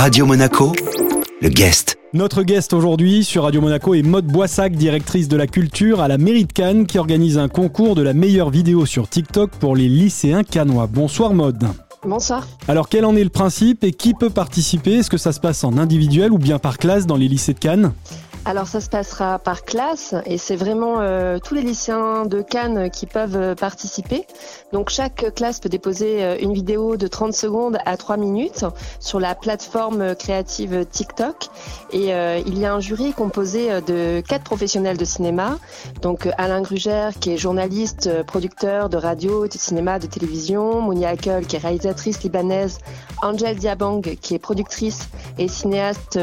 Radio Monaco, le guest. Notre guest aujourd'hui sur Radio Monaco est Maude Boissac, directrice de la culture à la mairie de Cannes, qui organise un concours de la meilleure vidéo sur TikTok pour les lycéens cannois. Bonsoir Maude. Bonsoir. Alors quel en est le principe et qui peut participer? Est-ce que ça se passe en individuel ou bien par classe dans les lycées de Cannes? Alors ça se passera par classe et c'est vraiment euh, tous les lycéens de Cannes qui peuvent euh, participer. Donc chaque classe peut déposer euh, une vidéo de 30 secondes à 3 minutes sur la plateforme créative TikTok et il y a un jury composé de quatre professionnels de cinéma. Donc Alain Grugère qui est journaliste, producteur de radio, de cinéma, de télévision, Mounia Akel qui est réalisatrice libanaise, Angel Diabang qui est productrice et cinéaste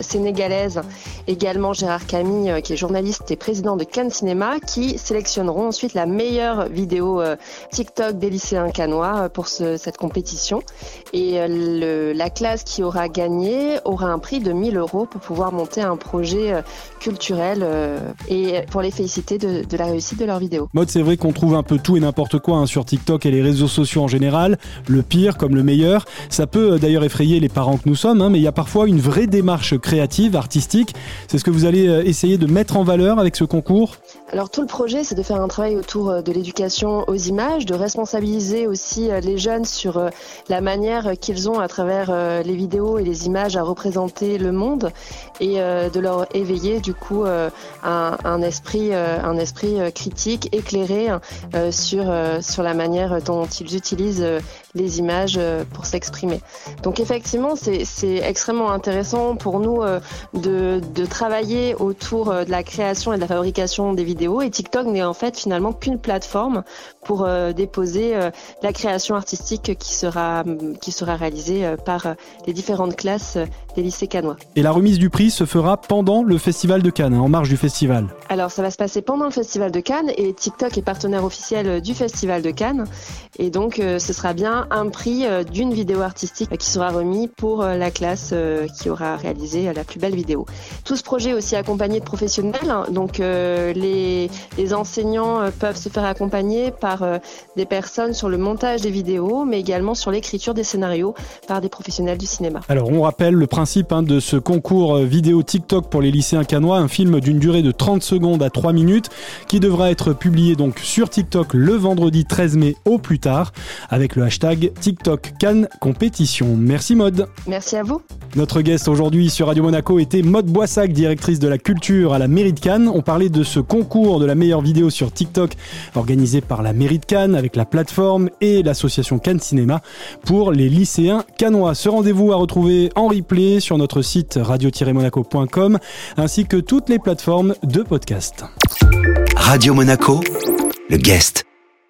sénégalaise également Gérard Camille, euh, qui est journaliste et président de Cannes Cinéma, qui sélectionneront ensuite la meilleure vidéo euh, TikTok des lycéens canois euh, pour cette compétition. Et la classe qui aura gagné aura un prix de 1000 euros pour pouvoir monter un projet culturel et pour les féliciter de, la réussite de leur vidéo. Mode, c'est vrai qu'on trouve un peu tout et n'importe quoi hein, sur TikTok et les réseaux sociaux en général, le pire comme le meilleur. Ça peut d'ailleurs effrayer les parents que nous sommes, hein, mais il y a parfois une vraie démarche créative, artistique. C'est ce que vous allez euh, essayer de mettre en valeur avec ce concours? Alors tout le projet, c'est de faire un travail autour euh, de l'éducation aux images, de responsabiliser aussi euh, les jeunes sur la manière qu'ils ont à travers les vidéos et les images à représenter le monde et de leur éveiller du coup un, esprit, un esprit critique, éclairé sur, sur la manière dont ils utilisent les images pour s'exprimer. Donc effectivement, c'est extrêmement intéressant pour nous de, travailler autour euh, de la création et de la fabrication des vidéos et TikTok n'est en fait finalement qu'une plateforme pour euh, déposer euh, la création artistique qui sera qui sera réalisée par les différentes classes des lycées canois. Et la remise du prix se fera pendant le festival de Cannes, hein, en marge du festival. Alors ça va se passer pendant le festival de Cannes et TikTok est partenaire officiel du festival de Cannes et donc ce sera bien un prix d'une vidéo artistique qui sera remis pour la classe qui aura réalisé la plus belle vidéo. Tout ce projet aussi accompagné de professionnels. Donc euh, les, les, enseignants euh, peuvent se faire accompagner par euh, des personnes sur le montage des vidéos, mais également sur l'écriture des scénarios par des professionnels du cinéma. Alors on rappelle le principe hein, de ce concours vidéo TikTok pour les lycéens canois, un film d'une durée de 30 secondes à 3 minutes qui devra être publié donc sur TikTok le vendredi 13 mai au plus tard avec le hashtag TikTok Cannes Compétition. Merci Mode. Merci à vous. Notre guest aujourd'hui sur Radio Monaco était Mode Directrice de la culture à la mairie de Cannes. On parlait de ce concours de la meilleure vidéo sur TikTok organisé par la mairie de Cannes avec la plateforme et l'association Cannes Cinéma pour les lycéens cannois. Ce rendez-vous à retrouver en replay sur notre site radio-monaco.com ainsi que toutes les plateformes de podcast. Radio Monaco, le guest.